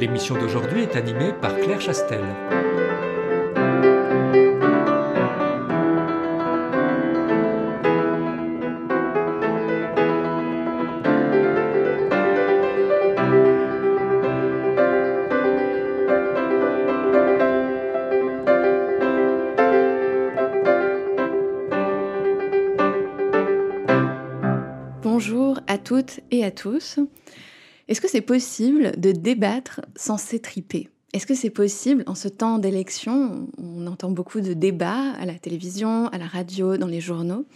L'émission d'aujourd'hui est animée par Claire Chastel. Bonjour à toutes et à tous. Est-ce que c'est possible de débattre sans s'étriper? Est-ce que c'est possible en ce temps d'élection On entend beaucoup de débats à la télévision, à la radio, dans les journaux.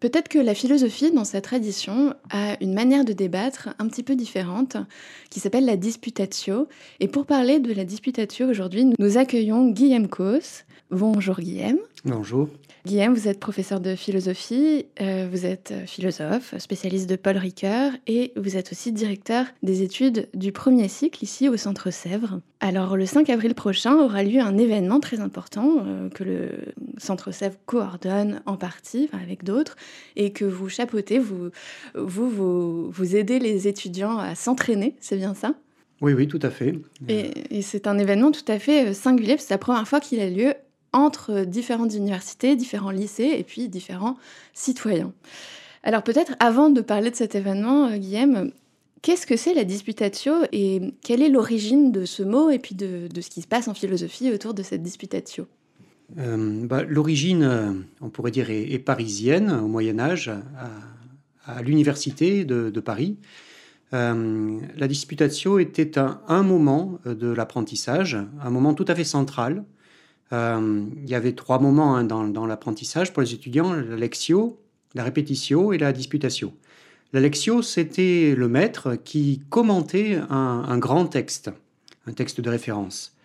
Peut-être que la philosophie, dans sa tradition, a une manière de débattre un petit peu différente, qui s'appelle la disputatio. Et pour parler de la disputatio aujourd'hui, nous accueillons Guillaume Cos. Bonjour Guillaume. Bonjour. Guillaume, vous êtes professeur de philosophie, euh, vous êtes philosophe, spécialiste de Paul Ricoeur et vous êtes aussi directeur des études du premier cycle ici au Centre Sèvres. Alors le 5 avril prochain aura lieu un événement très important euh, que le Centre Sèvres coordonne en partie enfin, avec d'autres et que vous chapeautez, vous, vous, vous, vous aidez les étudiants à s'entraîner, c'est bien ça? Oui, oui, tout à fait. Et, et c'est un événement tout à fait singulier, c'est la première fois qu'il a lieu entre différentes universités, différents lycées et puis différents citoyens. Alors peut-être avant de parler de cet événement, euh, Guillaume, qu'est-ce que c'est la disputatio et quelle est l'origine de ce mot et puis de, ce qui se passe en philosophie autour de cette disputatio? Euh, bah, L'origine, on pourrait dire, est, parisienne au Moyen Âge, à, l'université de, Paris. Euh, la disputatio était un moment de l'apprentissage, un moment tout à fait central euh, il y avait trois moments hein, dans, l'apprentissage pour les étudiants la lectio, la répétitio et la disputatio. La lectio, c'était le maître qui commentait un, grand texte, un texte de référence.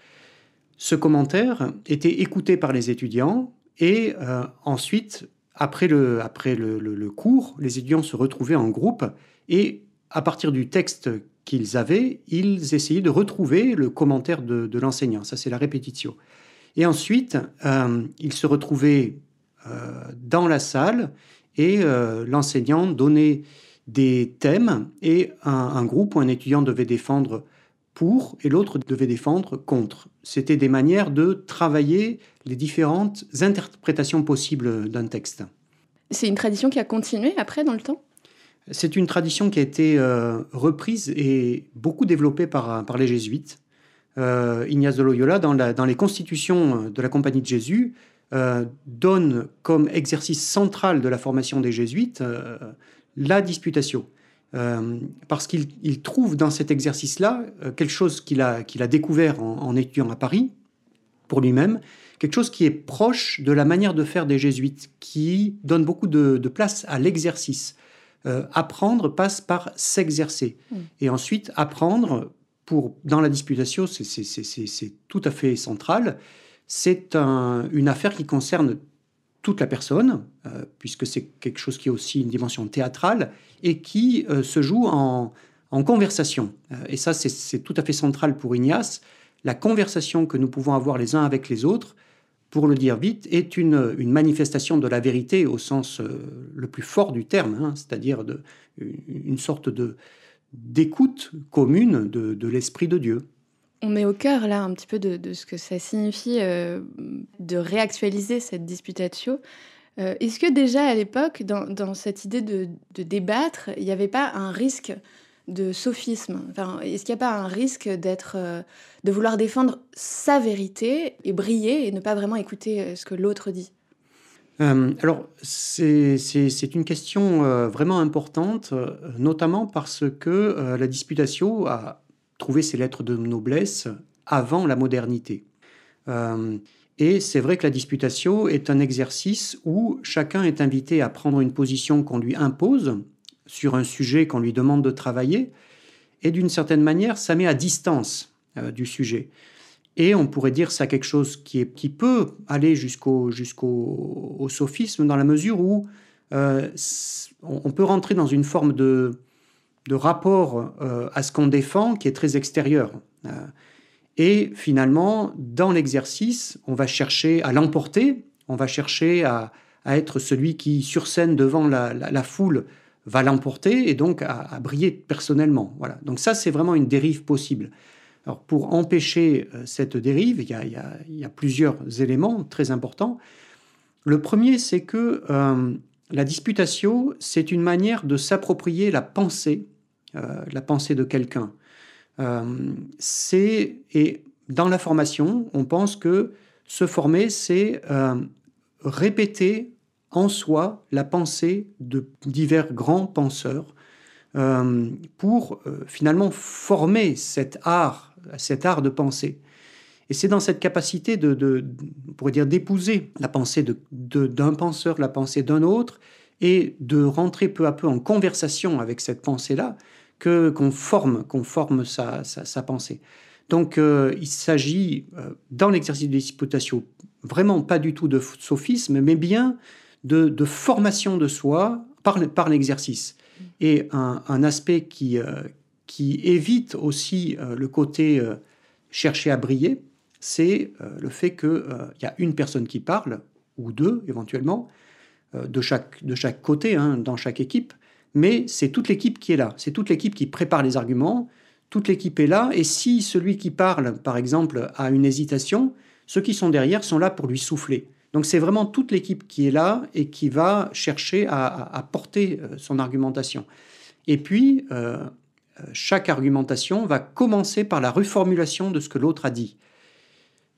Ce commentaire était écouté par les étudiants et euh, ensuite, après, le, cours, les étudiants se retrouvaient en groupe et à partir du texte qu'ils avaient, ils essayaient de retrouver le commentaire de, de l'enseignant. Ça, c'est la répétition. Et ensuite, euh, il se retrouvait euh, dans la salle et euh, l'enseignant donnait des thèmes et un, un, groupe ou un étudiant devait défendre pour et l'autre devait défendre contre. C'était des manières de travailler les différentes interprétations possibles d'un texte. C'est une tradition qui a continué après dans le temps? C'est une tradition qui a été euh, reprise et beaucoup développée par, par les jésuites Ignace de Loyola, dans, la, dans, les constitutions de la Compagnie de Jésus, euh, donne comme exercice central de la formation des jésuites euh, la disputation. Euh, parce qu'il trouve dans cet exercice-là euh, quelque chose qu'il a, qu'il a découvert en, en, étudiant à Paris, pour lui-même, quelque chose qui est proche de la manière de faire des jésuites, qui donne beaucoup de, de place à l'exercice. Euh, apprendre passe par s'exercer. Mmh. Et ensuite, apprendre dans la disputation, c'est tout à fait central. C'est un, une affaire qui concerne toute la personne, euh, puisque c'est quelque chose qui a aussi une dimension théâtrale et qui euh, se joue en, conversation. Euh, et ça, c'est tout à fait central pour Ignace. La conversation que nous pouvons avoir les uns avec les autres, pour le dire vite, est une, manifestation de la vérité au sens le plus fort du terme, hein, c'est-à-dire une sorte de, d'écoute commune de, l'Esprit de Dieu. On est au cœur là un petit peu de, ce que ça signifie euh, de réactualiser cette disputatio. Euh, Est-ce que déjà à l'époque, dans, cette idée de, débattre, il n'y avait pas un risque de sophisme? Enfin, Est-ce qu'il n'y a pas un risque euh, de vouloir défendre sa vérité et briller et ne pas vraiment écouter ce que l'autre dit? Euh, alors, c'est une question euh, vraiment importante, euh, notamment parce que la disputatio a trouvé ses lettres de noblesse avant la modernité. Et c'est vrai que la disputatio est un exercice où chacun est invité à prendre une position qu'on lui impose sur un sujet qu'on lui demande de travailler, et d'une certaine manière, ça met à distance du sujet. Et on pourrait dire ça quelque chose qui, est, peut aller jusqu'au jusqu'au sophisme dans la mesure où euh, on peut rentrer dans une forme de, de rapport euh, à ce qu'on défend qui est très extérieur. Euh, et finalement, dans l'exercice, on va chercher à l'emporter, on va chercher à, à, être celui qui, sur scène, devant la, la, foule, va l'emporter et donc à, à, briller personnellement. Voilà. Donc ça, c'est vraiment une dérive possible. Alors pour empêcher euh, cette dérive, il y, a, plusieurs éléments très importants. Le premier, c'est que euh, la disputatio, c'est une manière de s'approprier la pensée, euh, la pensée de quelqu'un. c'est et dans la formation, on pense que se former, c'est répéter en soi la pensée de divers grands penseurs pour finalement former cet art cet art de penser. Et c'est dans cette capacité de, on pourrait dire, d'épouser la pensée d'un de, penseur, la pensée d'un autre, et de rentrer peu à peu en conversation avec cette pensée-là, que qu'on forme, qu'on forme sa, sa, pensée. Donc, euh, il s'agit, euh, dans l'exercice de disputation, vraiment pas du tout de sophisme, mais bien de, formation de soi par, par l'exercice. Et un, un aspect qui, euh, qui évite aussi euh, le côté euh, chercher à briller, c'est euh, le fait qu'il y a une personne qui parle, ou deux éventuellement, de, chaque, de chaque côté, hein, dans chaque équipe, mais c'est toute l'équipe qui est là, c'est toute l'équipe qui prépare les arguments, toute l'équipe est là, et si celui qui parle, par exemple, a une hésitation, ceux qui sont derrière sont là pour lui souffler. Donc c'est vraiment toute l'équipe qui est là et qui va chercher à, porter son argumentation. Et puis, chaque argumentation va commencer par la reformulation de ce que l'autre a dit.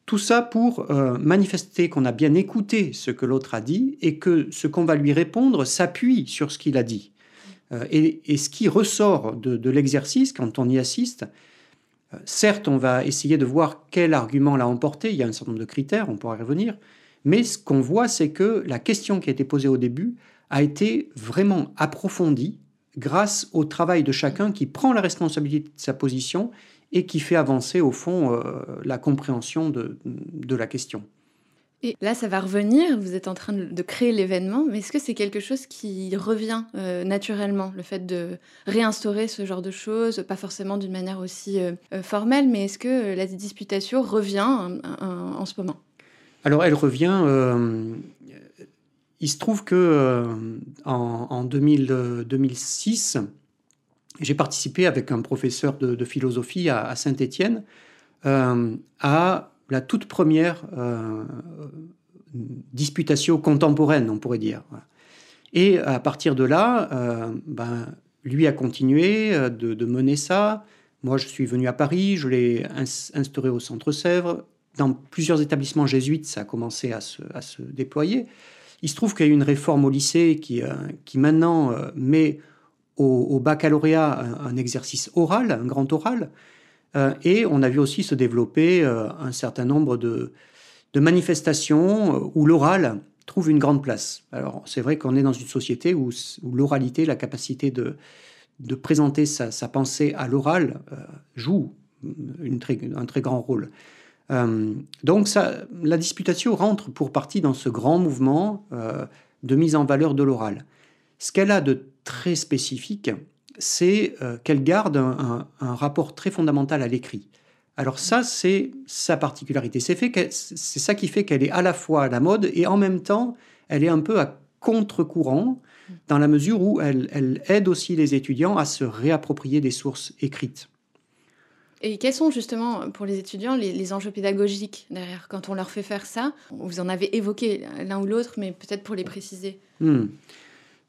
Tout ça pour euh, manifester qu'on a bien écouté ce que l'autre a dit et que ce qu'on va lui répondre s'appuie sur ce qu'il a dit. Euh, et, ce qui ressort de, l'exercice quand on y assiste, certes, on va essayer de voir quel argument l'a emporté, il y a un certain nombre de critères, on pourra y revenir, mais ce qu'on voit, c'est que la question qui a été posée au début a été vraiment approfondie, grâce au travail de chacun qui prend la responsabilité de sa position et qui fait avancer au fond euh, la compréhension de, la question. Et là, ça va revenir, vous êtes en train de créer l'événement, mais est-ce que c'est quelque chose qui revient euh, naturellement, le fait de réinstaurer ce genre de choses, pas forcément d'une manière aussi euh, formelle, mais est-ce que la disputation revient en ce moment? Alors, elle revient il se trouve que euh, en, 2006, j'ai participé avec un professeur de, philosophie à, Saint-Étienne euh, à la toute première euh, disputation contemporaine, on pourrait dire. Et à partir de là, ben, lui a continué de, mener ça. Moi, je suis venu à Paris, je l'ai instauré au Centre Sèvres. Dans plusieurs établissements jésuites, ça a commencé à se déployer. Il se trouve qu'il y a eu une réforme au lycée qui, euh, qui maintenant euh, met au, baccalauréat un, exercice oral, un grand oral. Euh, et on a vu aussi se développer un certain nombre de, de manifestations où l'oral trouve une grande place. Alors c'est vrai qu'on est dans une société où, l'oralité, la capacité de, de présenter sa, pensée à l'oral joue un très grand rôle. Euh, donc ça, la disputation rentre pour partie dans ce grand mouvement euh, de mise en valeur de l'oral. Ce qu'elle a de très spécifique, c'est euh, qu'elle garde un, rapport très fondamental à l'écrit. Alors ça, c'est sa particularité. C'est, c'est ça qui fait qu'elle est à la fois à la mode et en même temps, elle est un peu à contre-courant dans la mesure où elle aide aussi les étudiants à se réapproprier des sources écrites. Et quels sont justement pour les étudiants les, enjeux pédagogiques derrière quand on leur fait faire ça? Vous en avez évoqué l'un ou l'autre, mais peut-être pour les préciser. Hmm.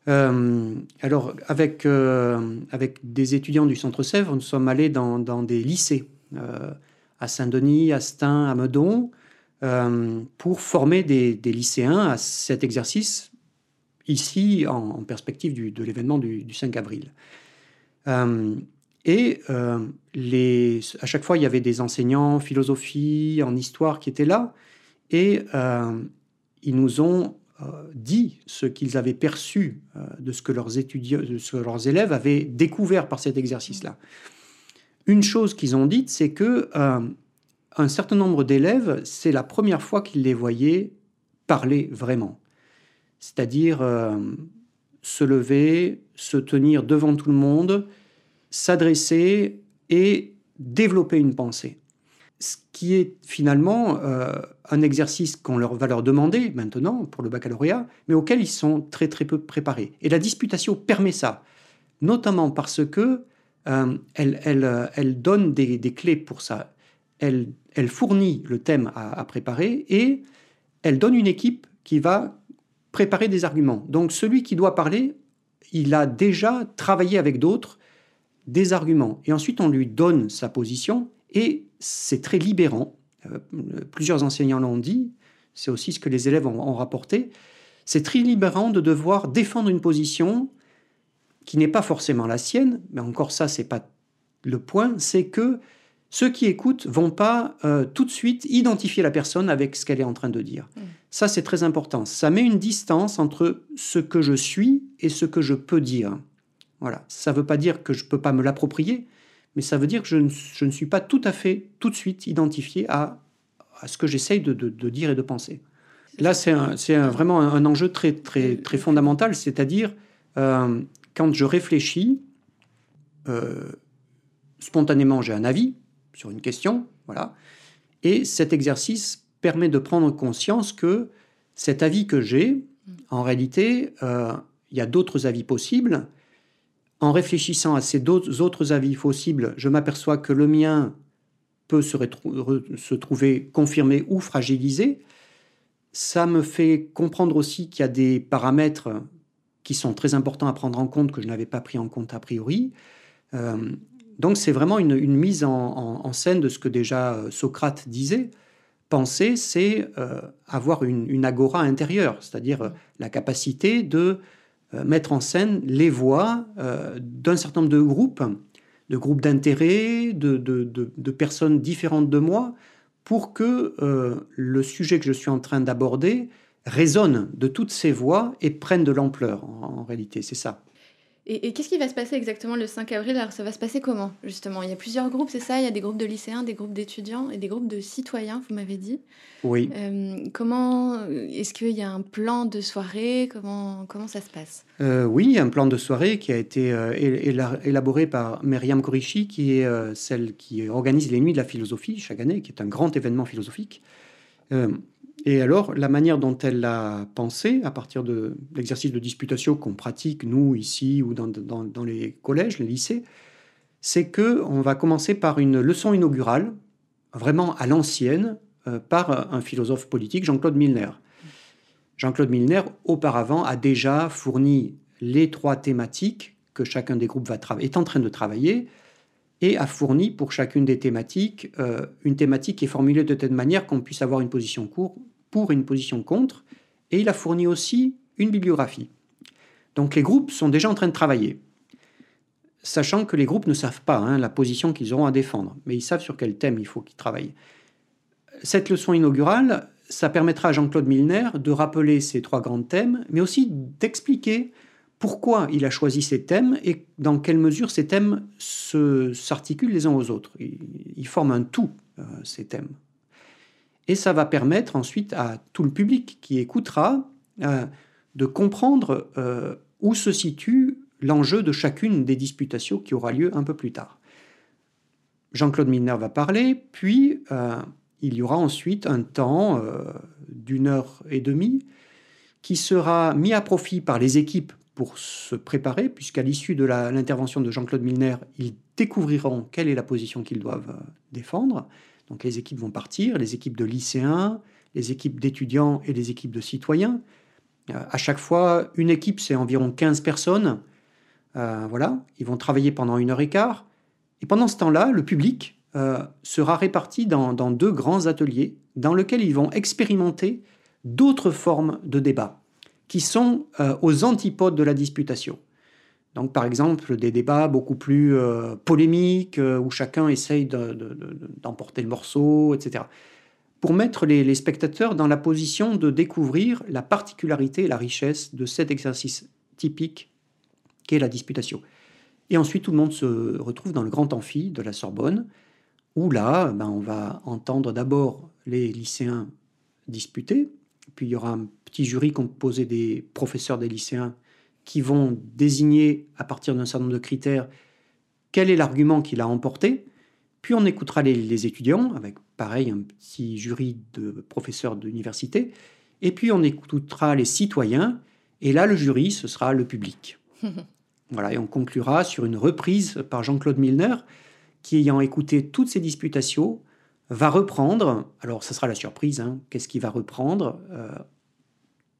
Euh, alors, avec, euh, avec des étudiants du Centre Sèvres, nous sommes allés dans, des lycées, euh, à Saint-Denis, à Stein, à Meudon, pour former des, lycéens à cet exercice, ici, en, perspective de l'événement du, 5 avril. Et euh, les, à chaque fois, il y avait des enseignants en philosophie, en histoire qui étaient là, et euh, ils nous ont dit ce qu'ils avaient perçu de ce que leurs étudiants, de ce que leurs élèves avaient découvert par cet exercice-là. Une chose qu'ils ont dite, c'est que un certain nombre d'élèves, c'est la première fois qu'ils les voyaient parler vraiment. C'est-à-dire se lever, se tenir devant tout le monde, s'adresser et développer une pensée. Ce qui est finalement euh, un exercice qu'on leur, va leur demander maintenant pour le baccalauréat, mais auquel ils sont très très peu préparés. Et la disputation permet ça, notamment parce que euh, elle, elle, elle, donne des, des, clés pour ça. Elle, elle fournit le thème à préparer et elle donne une équipe qui va préparer des arguments. Donc celui qui doit parler, il a déjà travaillé avec d'autres des arguments. Et ensuite, on lui donne sa position et c'est très libérant. Euh, plusieurs enseignants l'ont dit, c'est aussi ce que les élèves ont, rapporté. C'est très libérant de devoir défendre une position qui n'est pas forcément la sienne, mais encore ça, c'est pas le point, c'est que ceux qui écoutent vont pas euh, tout de suite identifier la personne avec ce qu'elle est en train de dire. Mmh. Ça, c'est très important. Ça met une distance entre ce que je suis et ce que je peux dire. Voilà. Ça ne veut pas dire que je ne peux pas me l'approprier, mais ça veut dire que je ne, suis pas tout à fait, tout de suite identifié à, ce que j'essaye de, dire et de penser. Là, c'est vraiment un, enjeu très, très, très fondamental, c'est-à-dire euh, quand je réfléchis, euh, spontanément, j'ai un avis, sur une question, voilà. Et cet exercice permet de prendre conscience que cet avis que j'ai, en réalité, euh, il y a d'autres avis possibles. En réfléchissant à ces autres avis possibles, je m'aperçois que le mien peut se, trouver confirmé ou fragilisé. Ça me fait comprendre aussi qu'il y a des paramètres qui sont très importants à prendre en compte que je n'avais pas pris en compte a priori. Euh, donc c'est vraiment une, mise en, scène de ce que déjà euh, Socrate disait. Penser, c'est euh, avoir une, agora intérieure, c'est-à-dire la capacité de mettre en scène les voix d'un certain nombre de groupes, de groupes d'intérêt, de, personnes différentes de moi, pour que le sujet que je suis en train d'aborder résonne de toutes ces voix et prenne de l'ampleur, en réalité, c'est ça. Et, qu'est-ce qui va se passer exactement le 5 avril? Alors, ça va se passer comment, justement? Il y a plusieurs groupes, c'est ça? Il y a des groupes de lycéens, des groupes d'étudiants et des groupes de citoyens, vous m'avez dit. Oui. Euh, comment Est-ce qu'il y a un plan de soirée? Comment, comment ça se passe? Euh, Oui, il y a un plan de soirée qui a été euh, élaboré par Myriam Korishi, qui est celle qui organise les Nuits de la philosophie chaque année, qui est un grand événement philosophique. Et alors, la manière dont elle l'a pensé, à partir de l'exercice de disputation qu'on pratique, nous, ici, ou dans, les collèges, les lycées, c'est que on va commencer par une leçon inaugurale, vraiment à l'ancienne, euh, par un philosophe politique, Jean-Claude Milner. Jean-Claude Milner, auparavant, a déjà fourni les trois thématiques que chacun des groupes est en train de travailler, et a fourni pour chacune des thématiques euh, une thématique qui est formulée de telle manière qu'on puisse avoir une position courte pour une position contre, et il a fourni aussi une bibliographie. Donc les groupes sont déjà en train de travailler, sachant que les groupes ne savent pas hein, la position qu'ils auront à défendre, mais ils savent sur quel thème il faut qu'ils travaillent. Cette leçon inaugurale, ça permettra à Jean-Claude Milner de rappeler ces trois grands thèmes, mais aussi d'expliquer pourquoi il a choisi ces thèmes et dans quelle mesure ces thèmes s'articulent les uns aux autres. Ils, forment un tout, euh, ces thèmes. Et ça va permettre ensuite à tout le public qui écoutera euh, de comprendre euh, où se situe l'enjeu de chacune des disputations qui aura lieu un peu plus tard. Jean-Claude Milner va parler, puis euh, il y aura ensuite un temps d'une heure et demie qui sera mis à profit par les équipes pour se préparer, puisqu'à l'issue de l'intervention de Jean-Claude Milner, ils découvriront quelle est la position qu'ils doivent défendre. Donc les équipes vont partir, les équipes de lycéens, les équipes d'étudiants et les équipes de citoyens. Euh, à chaque fois, une équipe, c'est environ 15 personnes. Euh, voilà, ils vont travailler pendant une heure et quart. Et pendant ce temps-là, le public euh, sera réparti dans, dans, deux grands ateliers dans lesquels ils vont expérimenter d'autres formes de débat qui sont aux antipodes de la disputation. Donc, par exemple, des débats beaucoup plus euh, polémiques, euh, où chacun essaye d'emporter le morceau, etc. pour mettre les, spectateurs dans la position de découvrir la particularité et la richesse de cet exercice typique qu'est la disputation. Et ensuite, tout le monde se retrouve dans le grand amphi de la Sorbonne, où là, ben, on va entendre d'abord les lycéens disputer, puis il y aura un petit jury composé des professeurs des lycéens qui vont désigner à partir d'un certain nombre de critères quel est l'argument qui l'a emporté, puis on écoutera les, étudiants, avec pareil un petit jury de professeurs d'université, et puis on écoutera les citoyens, et là le jury, ce sera le public. voilà, et on conclura sur une reprise par Jean-Claude Milner, qui ayant écouté toutes ces disputations, va reprendre, alors ce sera la surprise, hein, qu'est-ce qu'il va reprendre euh,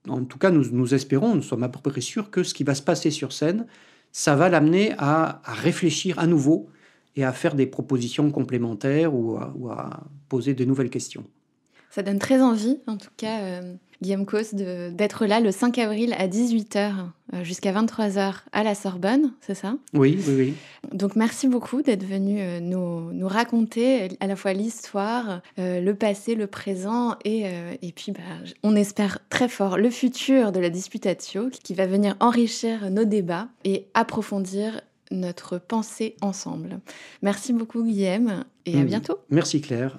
En tout cas, nous, espérons, nous sommes à peu près sûrs que ce qui va se passer sur scène, ça va l'amener à, réfléchir à nouveau et à faire des propositions complémentaires ou à, poser de nouvelles questions. Ça donne très envie, en tout cas, euh, Guillaume Cos, d'être là le 5 avril à 18h euh, jusqu'à 23h à la Sorbonne, c'est ça? Oui, oui, oui. Donc merci beaucoup d'être venu euh, nous, nous, raconter à la fois l'histoire, le passé, le présent et, et puis bah, on espère très fort le futur de la Disputatio qui va venir enrichir nos débats et approfondir notre pensée ensemble. Merci beaucoup Guillaume et à mm. bientôt. Merci Claire.